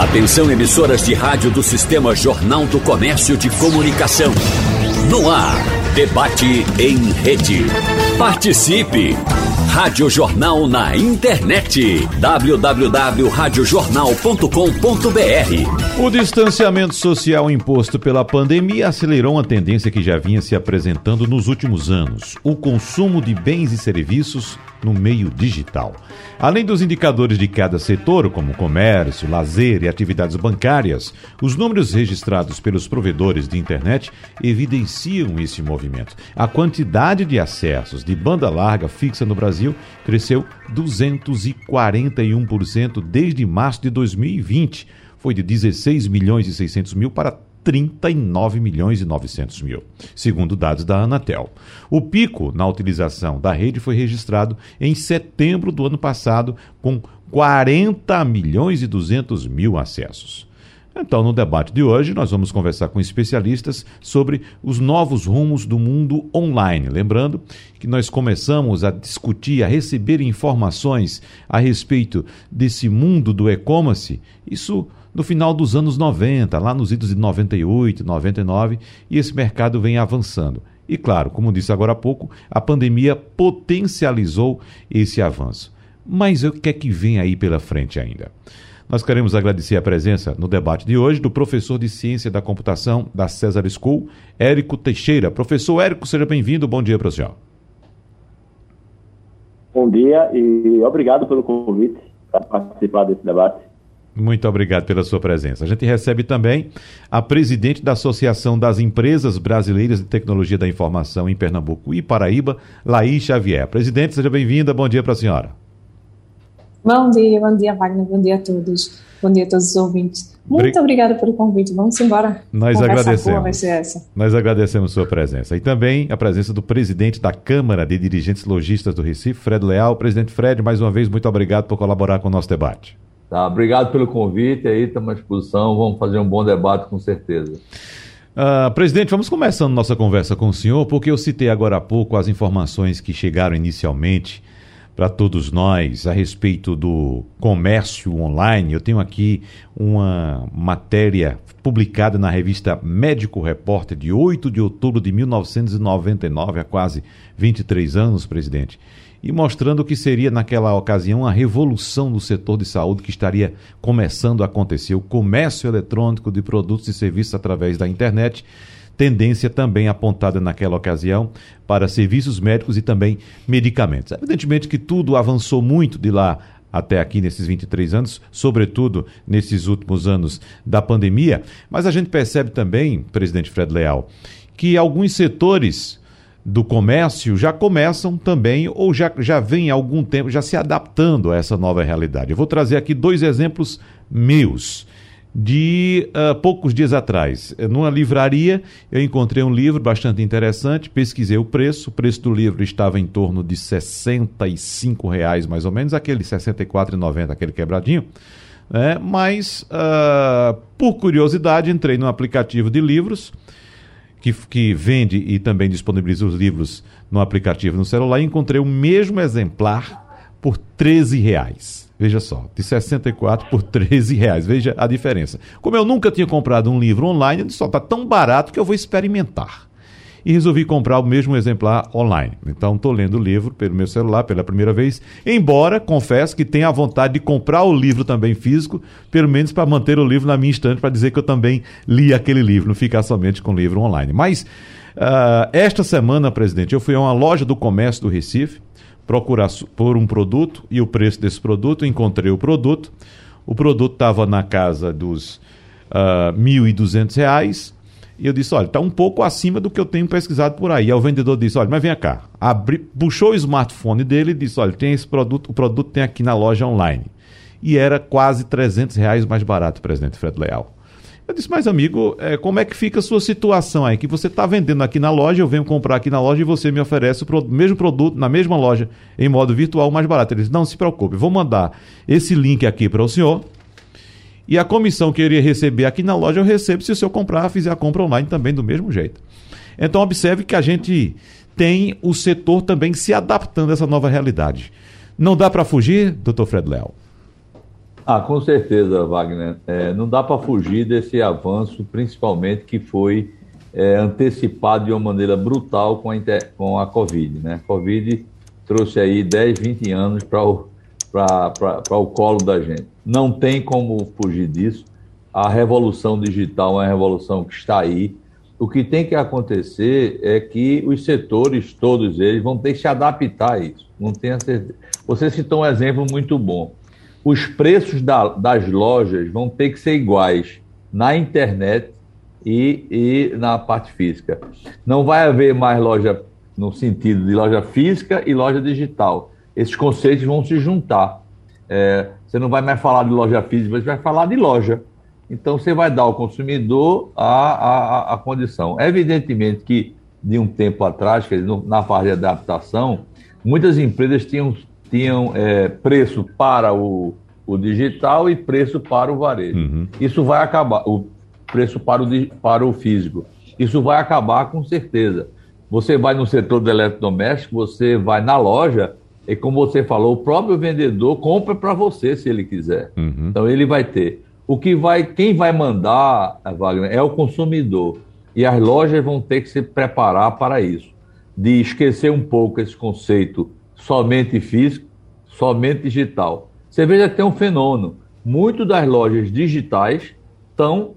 Atenção emissoras de rádio do Sistema Jornal do Comércio de Comunicação. No ar, debate em rede. Participe! Rádio Jornal na internet. www.radiojornal.com.br O distanciamento social imposto pela pandemia acelerou uma tendência que já vinha se apresentando nos últimos anos: o consumo de bens e serviços no meio digital. Além dos indicadores de cada setor, como comércio, lazer e atividades bancárias, os números registrados pelos provedores de internet evidenciam esse movimento. A quantidade de acessos de banda larga fixa no Brasil cresceu 241% desde março de 2020. Foi de 16 milhões e 600 mil para 39 milhões e 900 mil, segundo dados da Anatel. O pico na utilização da rede foi registrado em setembro do ano passado, com 40 milhões e 200 mil acessos. Então, no debate de hoje, nós vamos conversar com especialistas sobre os novos rumos do mundo online. Lembrando que nós começamos a discutir, a receber informações a respeito desse mundo do e-commerce. Isso no final dos anos 90, lá nos idos de 98, 99, e esse mercado vem avançando. E claro, como disse agora há pouco, a pandemia potencializou esse avanço. Mas o que é que vem aí pela frente ainda? Nós queremos agradecer a presença no debate de hoje do professor de Ciência da Computação da César School, Érico Teixeira. Professor Érico, seja bem-vindo. Bom dia para o senhor. Bom dia e obrigado pelo convite para participar desse debate. Muito obrigado pela sua presença. A gente recebe também a presidente da Associação das Empresas Brasileiras de Tecnologia da Informação em Pernambuco e Paraíba, Laís Xavier. Presidente, seja bem-vinda. Bom dia para a senhora. Bom dia, bom dia, Wagner. Bom dia a todos. Bom dia a todos os ouvintes. Muito Bri... obrigada pelo convite. Vamos embora. Nós agradecemos. vai ser essa. Nós agradecemos sua presença. E também a presença do presidente da Câmara de Dirigentes Logistas do Recife, Fred Leal. Presidente Fred, mais uma vez, muito obrigado por colaborar com o nosso debate. Tá, obrigado pelo convite aí, estamos à disposição, vamos fazer um bom debate com certeza. Uh, presidente, vamos começando nossa conversa com o senhor, porque eu citei agora há pouco as informações que chegaram inicialmente para todos nós a respeito do comércio online. Eu tenho aqui uma matéria publicada na revista Médico Repórter de 8 de outubro de 1999, há quase 23 anos, presidente e mostrando que seria, naquela ocasião, a revolução no setor de saúde que estaria começando a acontecer, o comércio eletrônico de produtos e serviços através da internet, tendência também apontada naquela ocasião para serviços médicos e também medicamentos. Evidentemente que tudo avançou muito de lá até aqui nesses 23 anos, sobretudo nesses últimos anos da pandemia, mas a gente percebe também, presidente Fred Leal, que alguns setores do comércio já começam também, ou já, já vem há algum tempo, já se adaptando a essa nova realidade. Eu vou trazer aqui dois exemplos meus. De uh, poucos dias atrás, numa livraria, eu encontrei um livro bastante interessante, pesquisei o preço, o preço do livro estava em torno de R$ reais mais ou menos, aquele R$ 64,90, aquele quebradinho. Né? Mas, uh, por curiosidade, entrei no aplicativo de livros, que, que vende e também disponibiliza os livros no aplicativo no celular, e encontrei o mesmo exemplar por 13 reais. Veja só, de 64 por 13 reais. Veja a diferença. Como eu nunca tinha comprado um livro online, eu disse, está tão barato que eu vou experimentar e resolvi comprar o mesmo exemplar online. Então estou lendo o livro pelo meu celular pela primeira vez, embora confesso que tenha a vontade de comprar o livro também físico, pelo menos para manter o livro na minha estante, para dizer que eu também li aquele livro, não ficar somente com o livro online. Mas uh, esta semana, presidente, eu fui a uma loja do comércio do Recife procurar por um produto e o preço desse produto, encontrei o produto. O produto estava na casa dos uh, R$ 1.200 e eu disse: olha, está um pouco acima do que eu tenho pesquisado por aí. Aí o vendedor disse: olha, mas vem cá. Abri, puxou o smartphone dele e disse: olha, tem esse produto, o produto tem aqui na loja online. E era quase 300 reais mais barato, presidente Fred Leal. Eu disse, mas amigo, é, como é que fica a sua situação aí? Que você está vendendo aqui na loja, eu venho comprar aqui na loja e você me oferece o mesmo produto na mesma loja, em modo virtual, mais barato. Ele disse, não se preocupe, vou mandar esse link aqui para o senhor e a comissão que eu iria receber aqui na loja eu recebo se o senhor comprar, fizer a compra online também do mesmo jeito. Então observe que a gente tem o setor também se adaptando a essa nova realidade. Não dá para fugir, doutor Fred Léo? Ah, com certeza, Wagner. É, não dá para fugir desse avanço, principalmente que foi é, antecipado de uma maneira brutal com a, com a Covid. Né? A Covid trouxe aí 10, 20 anos para o, o colo da gente. Não tem como fugir disso. A revolução digital é uma revolução que está aí. O que tem que acontecer é que os setores, todos eles, vão ter que se adaptar a isso. Não tenha certeza. Você citou um exemplo muito bom. Os preços da, das lojas vão ter que ser iguais na internet e, e na parte física. Não vai haver mais loja no sentido de loja física e loja digital. Esses conceitos vão se juntar. É, você não vai mais falar de loja física, você vai falar de loja. Então, você vai dar ao consumidor a, a, a condição. Evidentemente que, de um tempo atrás, na fase de adaptação, muitas empresas tinham, tinham é, preço para o, o digital e preço para o varejo. Uhum. Isso vai acabar. O, preço para o, para o físico. Isso vai acabar com certeza. Você vai no setor do eletrodoméstico, você vai na loja, e como você falou, o próprio vendedor compra para você se ele quiser. Uhum. Então ele vai ter. O que vai, quem vai mandar, Wagner, é o consumidor. E as lojas vão ter que se preparar para isso. De esquecer um pouco esse conceito somente físico, somente digital. Você veja que tem um fenômeno. Muitas das lojas digitais estão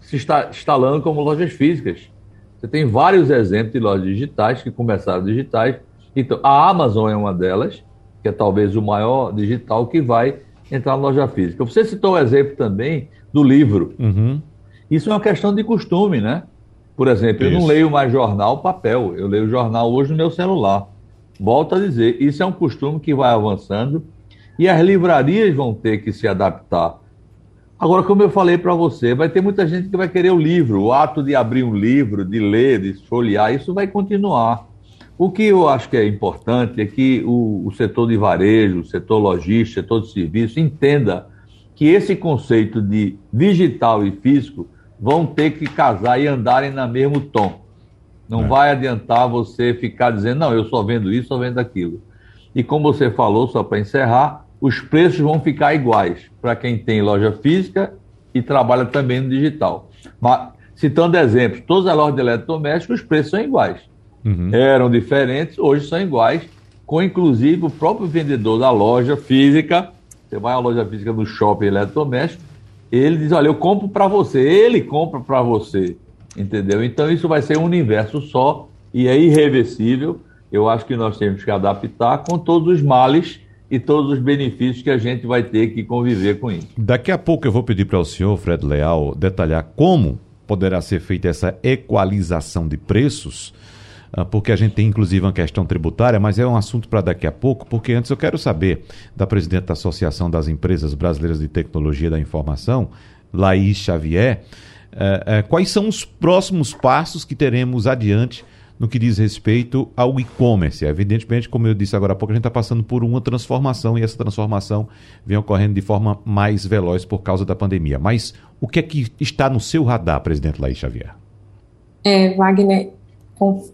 se instalando como lojas físicas. Você tem vários exemplos de lojas digitais que começaram digitais. Então, a Amazon é uma delas, que é talvez o maior digital que vai entrar na loja física. Você citou o exemplo também do livro. Uhum. Isso é uma questão de costume, né? Por exemplo, isso. eu não leio mais jornal papel, eu leio jornal hoje no meu celular. Volto a dizer, isso é um costume que vai avançando e as livrarias vão ter que se adaptar Agora, como eu falei para você, vai ter muita gente que vai querer o livro, o ato de abrir um livro, de ler, de folhear, isso vai continuar. O que eu acho que é importante é que o, o setor de varejo, o setor logístico, o setor de serviço entenda que esse conceito de digital e físico vão ter que casar e andarem no mesmo tom. Não é. vai adiantar você ficar dizendo, não, eu só vendo isso, só vendo aquilo. E como você falou, só para encerrar, os preços vão ficar iguais para quem tem loja física e trabalha também no digital. Mas, citando exemplos, todas as lojas de eletrodomésticos, os preços são iguais. Uhum. Eram diferentes, hoje são iguais, com inclusive o próprio vendedor da loja física. Você vai à loja física do shopping eletrodoméstico, ele diz: Olha, eu compro para você, ele compra para você. Entendeu? Então isso vai ser um universo só e é irreversível. Eu acho que nós temos que adaptar com todos os males e todos os benefícios que a gente vai ter que conviver com isso. Daqui a pouco eu vou pedir para o senhor, Fred Leal, detalhar como poderá ser feita essa equalização de preços, porque a gente tem inclusive uma questão tributária, mas é um assunto para daqui a pouco, porque antes eu quero saber da presidente da Associação das Empresas Brasileiras de Tecnologia da Informação, Laís Xavier, eh, eh, quais são os próximos passos que teremos adiante no que diz respeito ao e-commerce. Evidentemente, como eu disse agora há pouco, a gente está passando por uma transformação e essa transformação vem ocorrendo de forma mais veloz por causa da pandemia. Mas o que é que está no seu radar, presidente Laís Xavier? É, Wagner,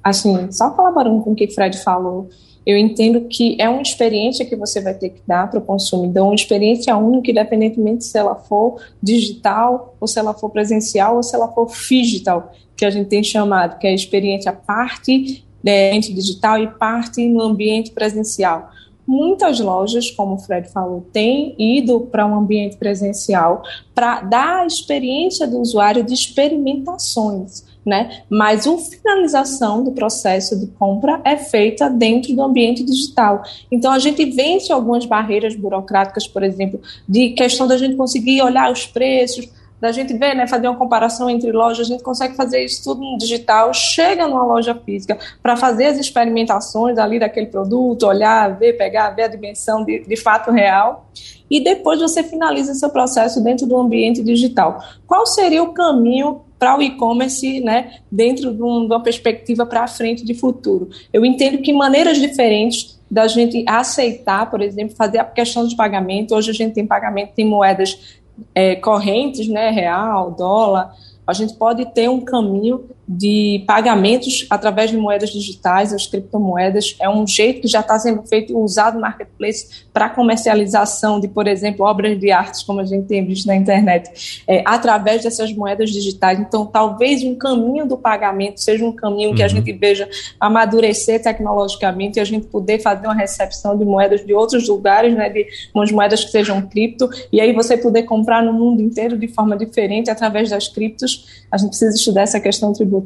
assim, só colaborando com o que o Fred falou, eu entendo que é uma experiência que você vai ter que dar para o consumidor, uma experiência única, independentemente se ela for digital, ou se ela for presencial, ou se ela for digital que a gente tem chamado, que é a experiência parte né, ambiente digital e parte no ambiente presencial. Muitas lojas, como o Fred falou, têm ido para um ambiente presencial para dar a experiência do usuário de experimentações. Né? Mas a finalização do processo de compra é feita dentro do ambiente digital. Então a gente vence algumas barreiras burocráticas, por exemplo, de questão da gente conseguir olhar os preços, da gente ver, né, fazer uma comparação entre lojas, a gente consegue fazer isso tudo no digital, chega numa loja física para fazer as experimentações ali daquele produto, olhar, ver, pegar, ver a dimensão de, de fato real, e depois você finaliza seu processo dentro do ambiente digital. Qual seria o caminho para o e-commerce, né, dentro de, um, de uma perspectiva para frente de futuro? Eu entendo que maneiras diferentes da gente aceitar, por exemplo, fazer a questão de pagamento. Hoje a gente tem pagamento em moedas é, correntes, né, real, dólar, a gente pode ter um caminho de pagamentos através de moedas digitais, as criptomoedas, é um jeito que já está sendo feito usado no marketplace para comercialização de, por exemplo, obras de artes, como a gente tem visto na internet, é, através dessas moedas digitais. Então, talvez um caminho do pagamento seja um caminho que a uhum. gente veja amadurecer tecnologicamente e a gente poder fazer uma recepção de moedas de outros lugares, né, de umas moedas que sejam cripto, e aí você poder comprar no mundo inteiro de forma diferente através das criptos. A gente precisa estudar essa questão tributária,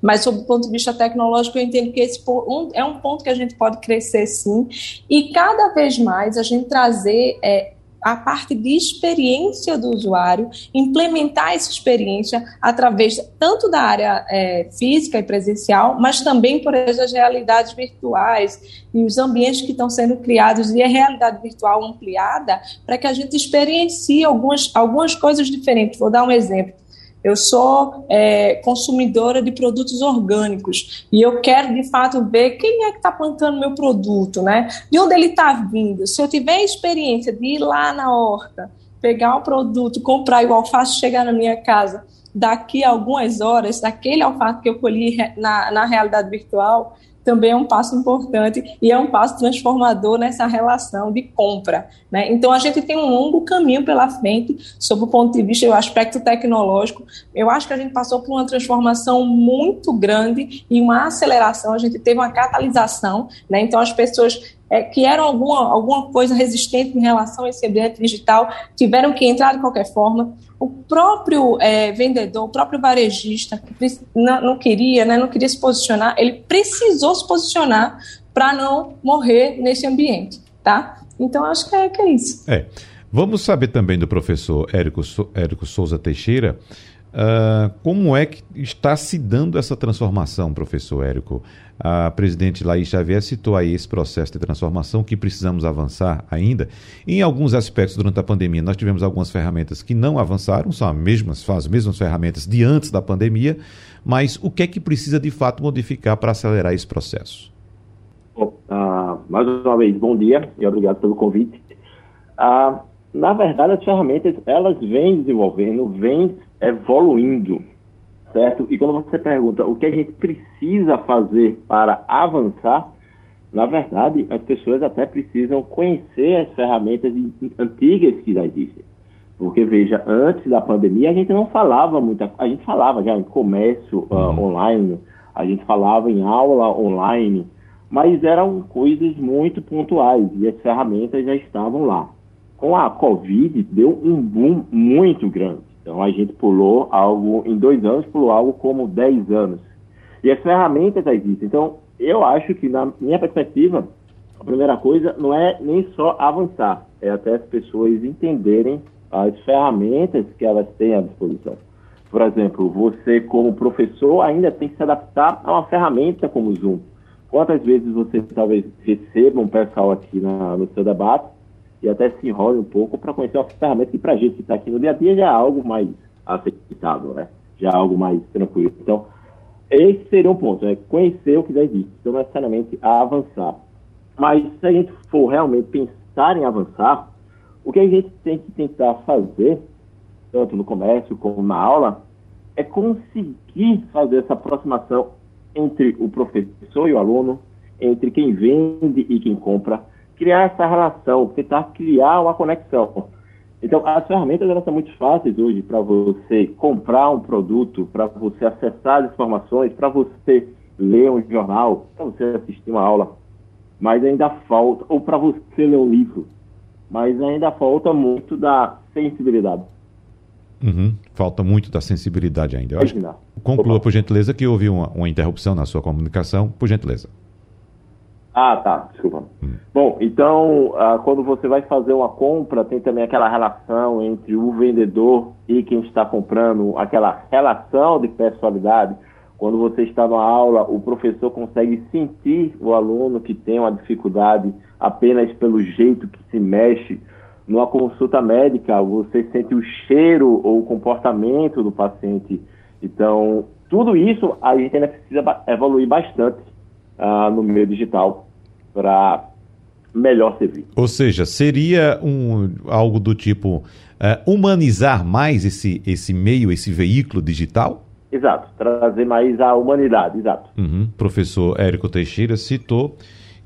mas sob o ponto de vista tecnológico, eu entendo que esse é um ponto que a gente pode crescer sim, e cada vez mais a gente trazer é, a parte de experiência do usuário, implementar essa experiência através tanto da área é, física e presencial, mas também por as realidades virtuais e os ambientes que estão sendo criados e a realidade virtual ampliada para que a gente experiencie algumas, algumas coisas diferentes. Vou dar um exemplo. Eu sou é, consumidora de produtos orgânicos e eu quero de fato ver quem é que está plantando meu produto, né? De onde ele está vindo. Se eu tiver experiência de ir lá na horta, pegar o produto, comprar e o alface chegar na minha casa daqui a algumas horas, daquele alface que eu colhi na, na realidade virtual, também é um passo importante e é um passo transformador nessa relação de compra. Né? Então, a gente tem um longo caminho pela frente, sob o ponto de vista do aspecto tecnológico. Eu acho que a gente passou por uma transformação muito grande e uma aceleração, a gente teve uma catalisação. Né? Então, as pessoas é, que eram alguma, alguma coisa resistente em relação a esse ambiente digital tiveram que entrar de qualquer forma o próprio é, vendedor, o próprio varejista, que não, não queria, né, não queria se posicionar, ele precisou se posicionar para não morrer nesse ambiente, tá? Então, acho que é, que é isso. É. Vamos saber também do professor Érico, Érico Souza Teixeira Uh, como é que está se dando essa transformação, professor Érico? A presidente Laís Xavier citou aí esse processo de transformação que precisamos avançar ainda. Em alguns aspectos, durante a pandemia, nós tivemos algumas ferramentas que não avançaram, são as mesmas, as mesmas ferramentas de antes da pandemia, mas o que é que precisa de fato modificar para acelerar esse processo? Bom, uh, mais uma vez, bom dia e obrigado pelo convite. Uh, na verdade, as ferramentas, elas vêm desenvolvendo, vêm evoluindo, certo? E quando você pergunta o que a gente precisa fazer para avançar, na verdade, as pessoas até precisam conhecer as ferramentas antigas que já existem. Porque, veja, antes da pandemia, a gente não falava muito, a gente falava já em comércio uh, online, a gente falava em aula online, mas eram coisas muito pontuais e as ferramentas já estavam lá. Com a Covid, deu um boom muito grande. Então a gente pulou algo, em dois anos, pulou algo como dez anos. E as ferramentas existem. Então, eu acho que, na minha perspectiva, a primeira coisa não é nem só avançar, é até as pessoas entenderem as ferramentas que elas têm à disposição. Por exemplo, você, como professor, ainda tem que se adaptar a uma ferramenta como o Zoom. Quantas vezes você talvez receba um pessoal aqui na, no seu debate e até se enrole um pouco para conhecer uma ferramenta que para a gente que está aqui no dia a dia já é algo mais aceitável, né? Já é algo mais tranquilo. Então, esse seria um ponto, né? Conhecer o que já existe, não necessariamente avançar. Mas se a gente for realmente pensar em avançar, o que a gente tem que tentar fazer, tanto no comércio como na aula, é conseguir fazer essa aproximação entre o professor e o aluno, entre quem vende e quem compra, criar essa relação, tentar criar uma conexão. Então, as ferramentas elas são muito fáceis hoje para você comprar um produto, para você acessar as informações, para você ler um jornal, para você assistir uma aula. Mas ainda falta, ou para você ler um livro, mas ainda falta muito da sensibilidade. Uhum, falta muito da sensibilidade ainda. Eu acho conclua, por gentileza, que houve uma, uma interrupção na sua comunicação. Por gentileza. Ah, tá, desculpa. Bom, então, ah, quando você vai fazer uma compra, tem também aquela relação entre o vendedor e quem está comprando, aquela relação de personalidade. Quando você está na aula, o professor consegue sentir o aluno que tem uma dificuldade apenas pelo jeito que se mexe. Numa consulta médica, você sente o cheiro ou o comportamento do paciente. Então, tudo isso a gente ainda precisa evoluir bastante uh, no meio digital para melhor servir. Ou seja, seria um, algo do tipo uh, humanizar mais esse, esse meio, esse veículo digital? Exato, trazer mais a humanidade, exato. Uhum. Professor Érico Teixeira citou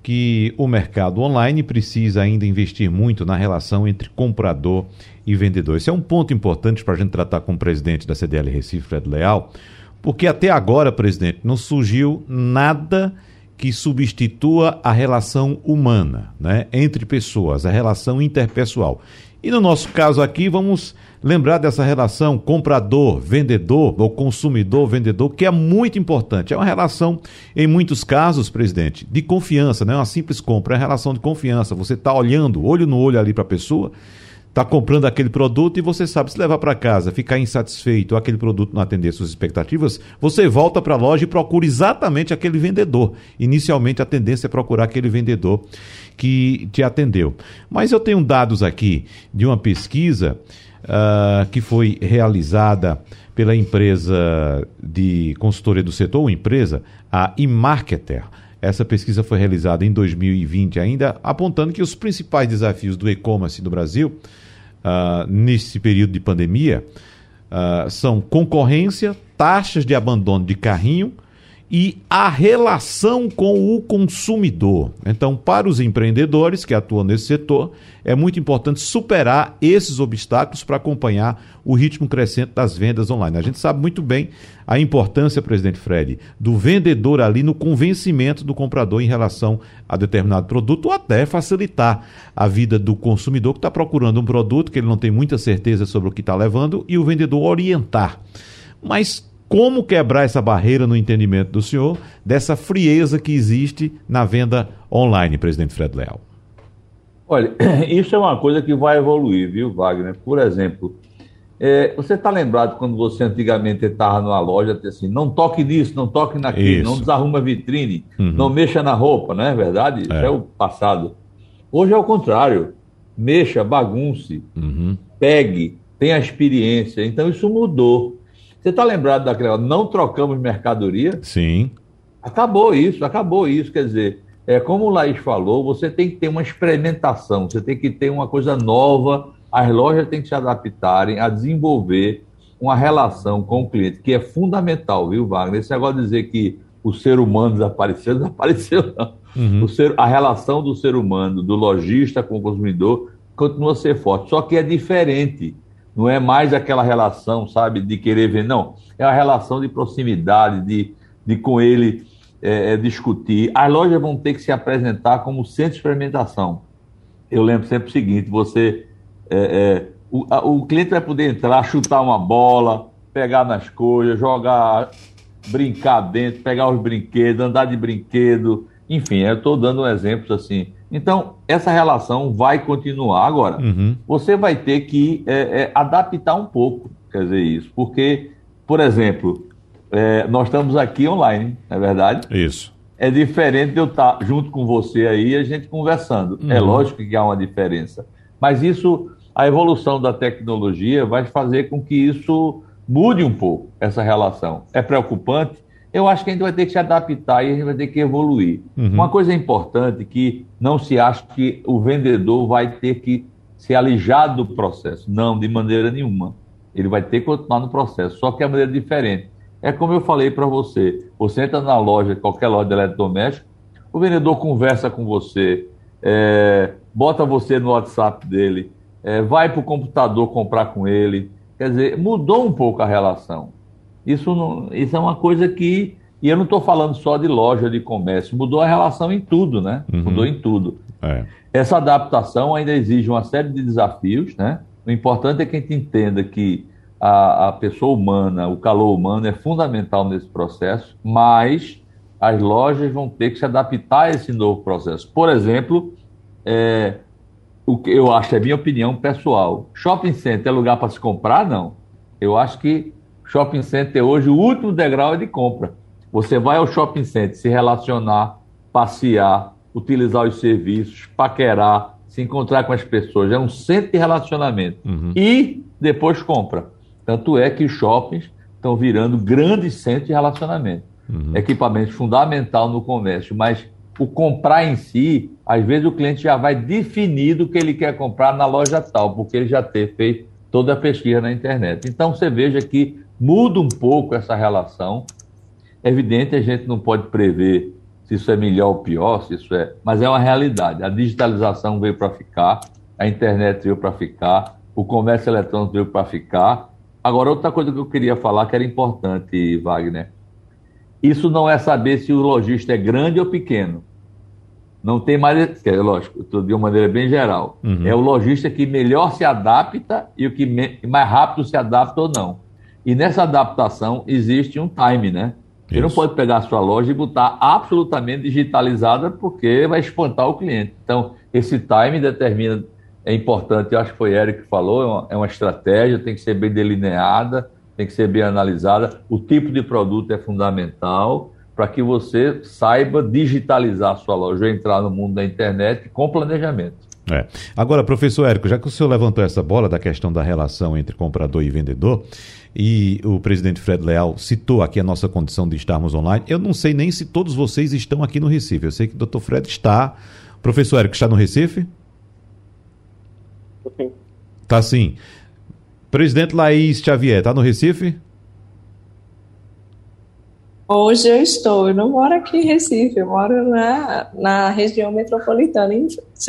que o mercado online precisa ainda investir muito na relação entre comprador e vendedor. Esse é um ponto importante para a gente tratar com o presidente da CDL Recife, Fred Leal, porque até agora, presidente, não surgiu nada que substitua a relação humana, né, entre pessoas, a relação interpessoal. E no nosso caso aqui, vamos lembrar dessa relação comprador-vendedor ou consumidor-vendedor, que é muito importante. É uma relação, em muitos casos, presidente, de confiança, não é uma simples compra, é uma relação de confiança. Você está olhando, olho no olho ali para a pessoa está comprando aquele produto e você sabe, se levar para casa, ficar insatisfeito, aquele produto não atender suas expectativas, você volta para a loja e procura exatamente aquele vendedor. Inicialmente a tendência é procurar aquele vendedor que te atendeu. Mas eu tenho dados aqui de uma pesquisa uh, que foi realizada pela empresa de consultoria do setor, uma empresa, a eMarketer. Essa pesquisa foi realizada em 2020 ainda, apontando que os principais desafios do e-commerce no Brasil uh, nesse período de pandemia uh, são concorrência, taxas de abandono de carrinho e a relação com o consumidor. Então, para os empreendedores que atuam nesse setor, é muito importante superar esses obstáculos para acompanhar o ritmo crescente das vendas online. A gente sabe muito bem a importância, presidente Fred, do vendedor ali no convencimento do comprador em relação a determinado produto ou até facilitar a vida do consumidor que está procurando um produto que ele não tem muita certeza sobre o que está levando e o vendedor orientar. Mas como quebrar essa barreira no entendimento do senhor dessa frieza que existe na venda online, presidente Fred Leal? Olha, isso é uma coisa que vai evoluir, viu, Wagner? Por exemplo, é, você está lembrado quando você antigamente estava numa loja, assim, não toque nisso, não toque naquilo, isso. não desarruma a vitrine, uhum. não mexa na roupa, não é verdade? É. Isso é o passado. Hoje é o contrário. Mexa, bagunce, uhum. pegue, tenha experiência. Então isso mudou. Você está lembrado daquela, não trocamos mercadoria? Sim. Acabou isso, acabou isso. Quer dizer, é, como o Laís falou, você tem que ter uma experimentação, você tem que ter uma coisa nova, as lojas têm que se adaptarem a desenvolver uma relação com o cliente, que é fundamental, viu, Wagner? Esse negócio de dizer que o ser humano desapareceu, desapareceu não. Uhum. O ser, a relação do ser humano, do lojista com o consumidor, continua a ser forte, só que é diferente. Não é mais aquela relação, sabe, de querer ver, não. É a relação de proximidade, de, de com ele é, é, discutir. As lojas vão ter que se apresentar como centro de experimentação. Eu lembro sempre o seguinte: você. É, é, o, a, o cliente vai poder entrar, chutar uma bola, pegar nas coisas, jogar, brincar dentro, pegar os brinquedos, andar de brinquedo, enfim, eu estou dando exemplos assim. Então, essa relação vai continuar. Agora, uhum. você vai ter que é, é, adaptar um pouco, quer dizer, isso. Porque, por exemplo, é, nós estamos aqui online, não é verdade? Isso. É diferente de eu estar junto com você aí e a gente conversando. É uhum. É lógico que há uma diferença. Mas isso, a evolução da tecnologia vai fazer com que isso mude um pouco, essa relação. É preocupante? Eu acho que a gente vai ter que se adaptar e a gente vai ter que evoluir. Uhum. Uma coisa importante que não se acha que o vendedor vai ter que ser alijado do processo. Não, de maneira nenhuma. Ele vai ter que continuar no processo, só que é maneira diferente. É como eu falei para você: você entra na loja, qualquer loja de eletrodoméstico, o vendedor conversa com você, é, bota você no WhatsApp dele, é, vai para o computador comprar com ele. Quer dizer, mudou um pouco a relação. Isso, não, isso é uma coisa que. E eu não estou falando só de loja de comércio, mudou a relação em tudo, né? Uhum. Mudou em tudo. É. Essa adaptação ainda exige uma série de desafios, né? O importante é que a gente entenda que a, a pessoa humana, o calor humano é fundamental nesse processo, mas as lojas vão ter que se adaptar a esse novo processo. Por exemplo, é, o que eu acho, é minha opinião pessoal, shopping center é lugar para se comprar? Não. Eu acho que Shopping center hoje, o último degrau é de compra. Você vai ao shopping center se relacionar, passear, utilizar os serviços, paquerar, se encontrar com as pessoas. É um centro de relacionamento. Uhum. E depois compra. Tanto é que os shoppings estão virando grandes centros de relacionamento. Uhum. Equipamento fundamental no comércio, mas o comprar em si, às vezes o cliente já vai definido o que ele quer comprar na loja tal, porque ele já ter feito toda a pesquisa na internet. Então você veja que muda um pouco essa relação. É evidente, a gente não pode prever se isso é melhor ou pior, se isso é, mas é uma realidade. A digitalização veio para ficar, a internet veio para ficar, o comércio eletrônico veio para ficar. Agora, outra coisa que eu queria falar que era importante, Wagner, isso não é saber se o lojista é grande ou pequeno. Não tem mais, é lógico, estou de uma maneira bem geral. Uhum. É o lojista que melhor se adapta e o que mais rápido se adapta ou não. E nessa adaptação existe um time, né? Você não pode pegar a sua loja e botar absolutamente digitalizada porque vai espantar o cliente. Então, esse time determina, é importante, eu acho que foi Eric que falou, é uma, é uma estratégia, tem que ser bem delineada, tem que ser bem analisada. O tipo de produto é fundamental para que você saiba digitalizar a sua loja, entrar no mundo da internet com planejamento. É. Agora, professor Érico, já que o senhor levantou essa bola da questão da relação entre comprador e vendedor, e o presidente Fred Leal citou aqui a nossa condição de estarmos online, eu não sei nem se todos vocês estão aqui no Recife. Eu sei que o doutor Fred está. Professor Érico, está no Recife? Sim. Está sim. Presidente Laís Xavier, está no Recife? Hoje eu estou, eu não moro aqui em Recife, eu moro na, na região metropolitana.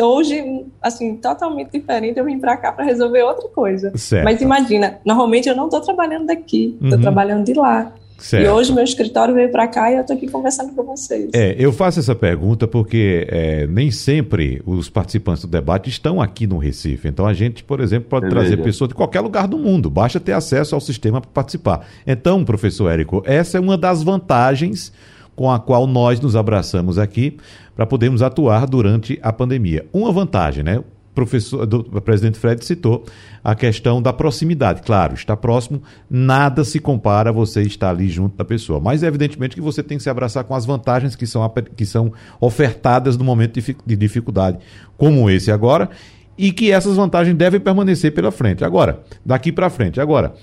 Hoje, assim, totalmente diferente, eu vim para cá para resolver outra coisa. Certo. Mas imagina, normalmente eu não estou trabalhando daqui, estou uhum. trabalhando de lá. Certo. E hoje meu escritório veio para cá e eu estou aqui conversando com vocês. É, eu faço essa pergunta porque é, nem sempre os participantes do debate estão aqui no Recife. Então a gente, por exemplo, pode é trazer pessoas de qualquer lugar do mundo. Basta ter acesso ao sistema para participar. Então, professor Érico, essa é uma das vantagens com a qual nós nos abraçamos aqui para podermos atuar durante a pandemia. Uma vantagem, né? Professor, do, o presidente Fred citou a questão da proximidade. Claro, está próximo, nada se compara a você estar ali junto da pessoa. Mas, evidentemente, que você tem que se abraçar com as vantagens que são, que são ofertadas no momento de dificuldade, como esse agora, e que essas vantagens devem permanecer pela frente. Agora, daqui para frente. Agora,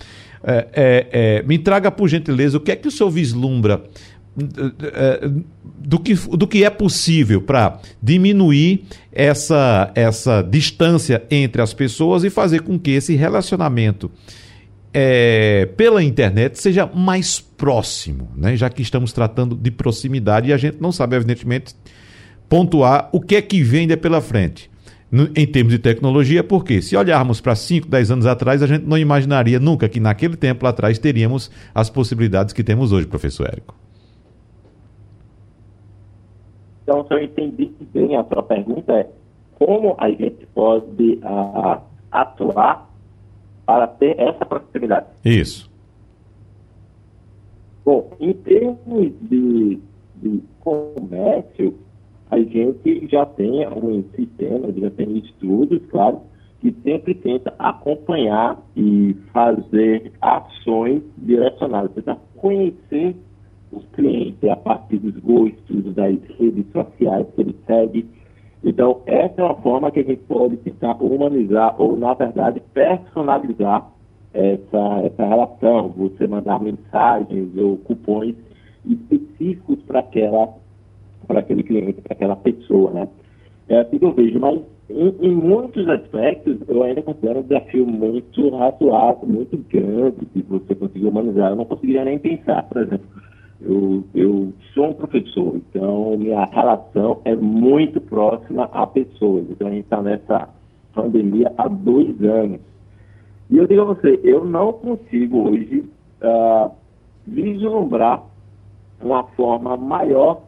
é, é, é, me traga, por gentileza, o que é que o senhor vislumbra do que, do que é possível para diminuir essa, essa distância entre as pessoas e fazer com que esse relacionamento é, pela internet seja mais próximo, né? já que estamos tratando de proximidade e a gente não sabe, evidentemente, pontuar o que é que vem pela frente. Em termos de tecnologia, porque se olharmos para 5, 10 anos atrás, a gente não imaginaria nunca que naquele tempo atrás teríamos as possibilidades que temos hoje, professor Érico. Então, se eu entendi bem a sua pergunta, é como a gente pode uh, atuar para ter essa proximidade? Isso. Bom, em termos de, de comércio, a gente já tem alguns sistemas, já tem estudos, claro, que sempre tenta acompanhar e fazer ações direcionadas, tentar conhecer os clientes a partir dos gostos, das redes sociais que ele segue. Então, essa é uma forma que a gente pode tentar humanizar ou, na verdade, personalizar essa, essa relação. Você mandar mensagens ou cupons específicos para aquela para aquele cliente, para aquela pessoa, né? É assim que eu vejo, mas em, em, muitos aspectos eu ainda considero um desafio muito razoável, muito grande de você conseguir humanizar. Eu não conseguiria nem pensar, por exemplo, eu, eu sou um professor, então minha relação é muito próxima a pessoas. Então a gente está nessa pandemia há dois anos. E eu digo a você, eu não consigo hoje uh, vislumbrar uma forma maior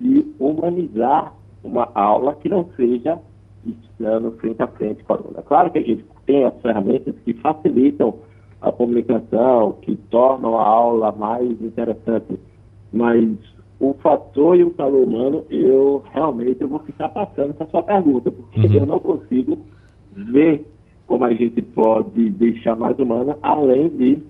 de humanizar uma aula que não seja estando frente a frente com a aluna. Claro que a gente tem as ferramentas que facilitam a comunicação, que tornam a aula mais interessante. Mas o fator e o calor humano, eu realmente eu vou ficar passando essa sua pergunta, porque uhum. eu não consigo ver como a gente pode deixar mais humana, além de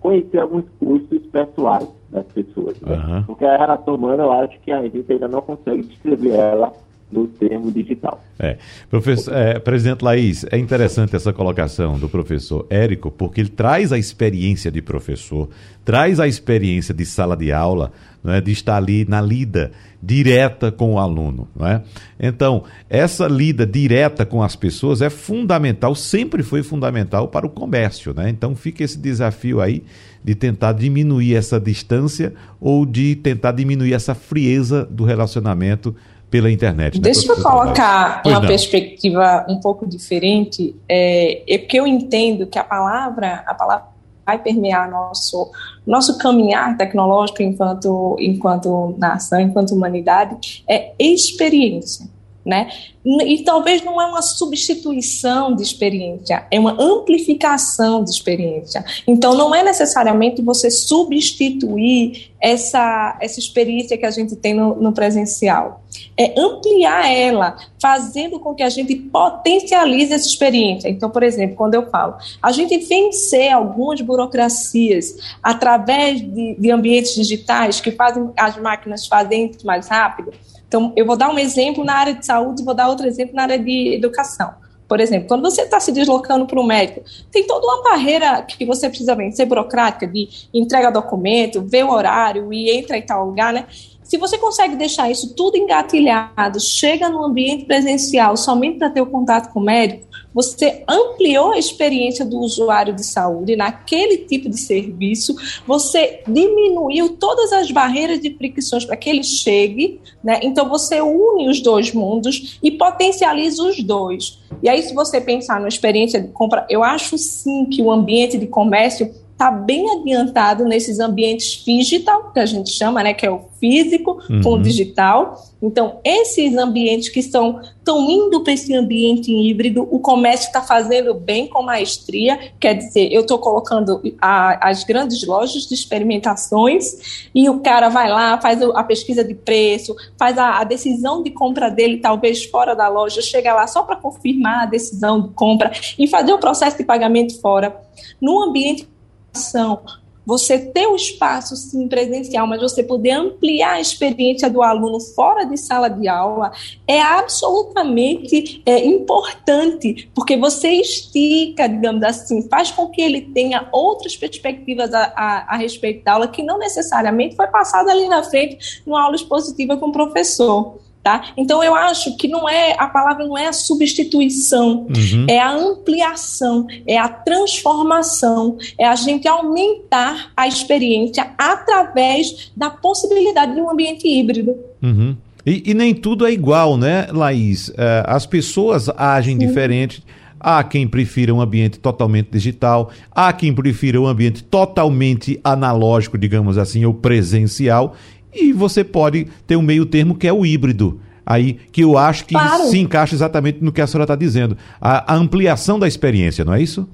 conhecer alguns custos pessoais das pessoas. Né? Uhum. Porque a relação humana, eu acho que a gente ainda não consegue descrever ela no termo digital. É. Professor, é, presidente Laís, é interessante essa colocação do professor Érico, porque ele traz a experiência de professor, traz a experiência de sala de aula, né, de estar ali na lida direta com o aluno. Né? Então, essa lida direta com as pessoas é fundamental, sempre foi fundamental para o comércio. Né? Então, fica esse desafio aí de tentar diminuir essa distância ou de tentar diminuir essa frieza do relacionamento pela internet. Né, Deixa eu colocar uma perspectiva um pouco diferente, é, é porque eu entendo que a palavra, a palavra vai permear nosso nosso caminhar tecnológico enquanto enquanto nação, enquanto humanidade é experiência né? E talvez não é uma substituição de experiência, é uma amplificação de experiência. Então, não é necessariamente você substituir essa, essa experiência que a gente tem no, no presencial. É ampliar ela, fazendo com que a gente potencialize essa experiência. Então, por exemplo, quando eu falo, a gente vencer algumas burocracias através de, de ambientes digitais que fazem as máquinas fazerem mais rápido, então, eu vou dar um exemplo na área de saúde e vou dar outro exemplo na área de educação. Por exemplo, quando você está se deslocando para o médico, tem toda uma barreira que você precisa vencer, burocrática, de entrega documento, ver o horário e entra em tal lugar, né? Se você consegue deixar isso tudo engatilhado, chega no ambiente presencial somente para ter o contato com o médico, você ampliou a experiência do usuário de saúde naquele tipo de serviço, você diminuiu todas as barreiras de fricções para que ele chegue, né? Então você une os dois mundos e potencializa os dois. E aí, se você pensar na experiência de compra, eu acho sim que o ambiente de comércio está bem adiantado nesses ambientes digital, que a gente chama, né, que é o físico uhum. com o digital. Então, esses ambientes que estão, estão indo para esse ambiente híbrido, o comércio está fazendo bem com maestria, quer dizer, eu estou colocando a, as grandes lojas de experimentações e o cara vai lá, faz a pesquisa de preço, faz a, a decisão de compra dele, talvez fora da loja, chega lá só para confirmar a decisão de compra e fazer o processo de pagamento fora. No ambiente você ter o espaço sim presencial, mas você poder ampliar a experiência do aluno fora de sala de aula é absolutamente é, importante, porque você estica, digamos assim, faz com que ele tenha outras perspectivas a, a, a respeito da aula que não necessariamente foi passada ali na frente numa aula expositiva com o professor. Tá? Então eu acho que não é a palavra não é a substituição, uhum. é a ampliação, é a transformação, é a gente aumentar a experiência através da possibilidade de um ambiente híbrido. Uhum. E, e, nem tudo é igual, né, Laís? É, as pessoas agem Sim. diferente. Há quem prefira um ambiente totalmente digital, há quem prefira um ambiente totalmente analógico, digamos assim, ou presencial, e você pode ter um meio termo que é o híbrido. Aí, que eu acho que claro. se encaixa exatamente no que a senhora está dizendo. A, a, ampliação da experiência, não é isso?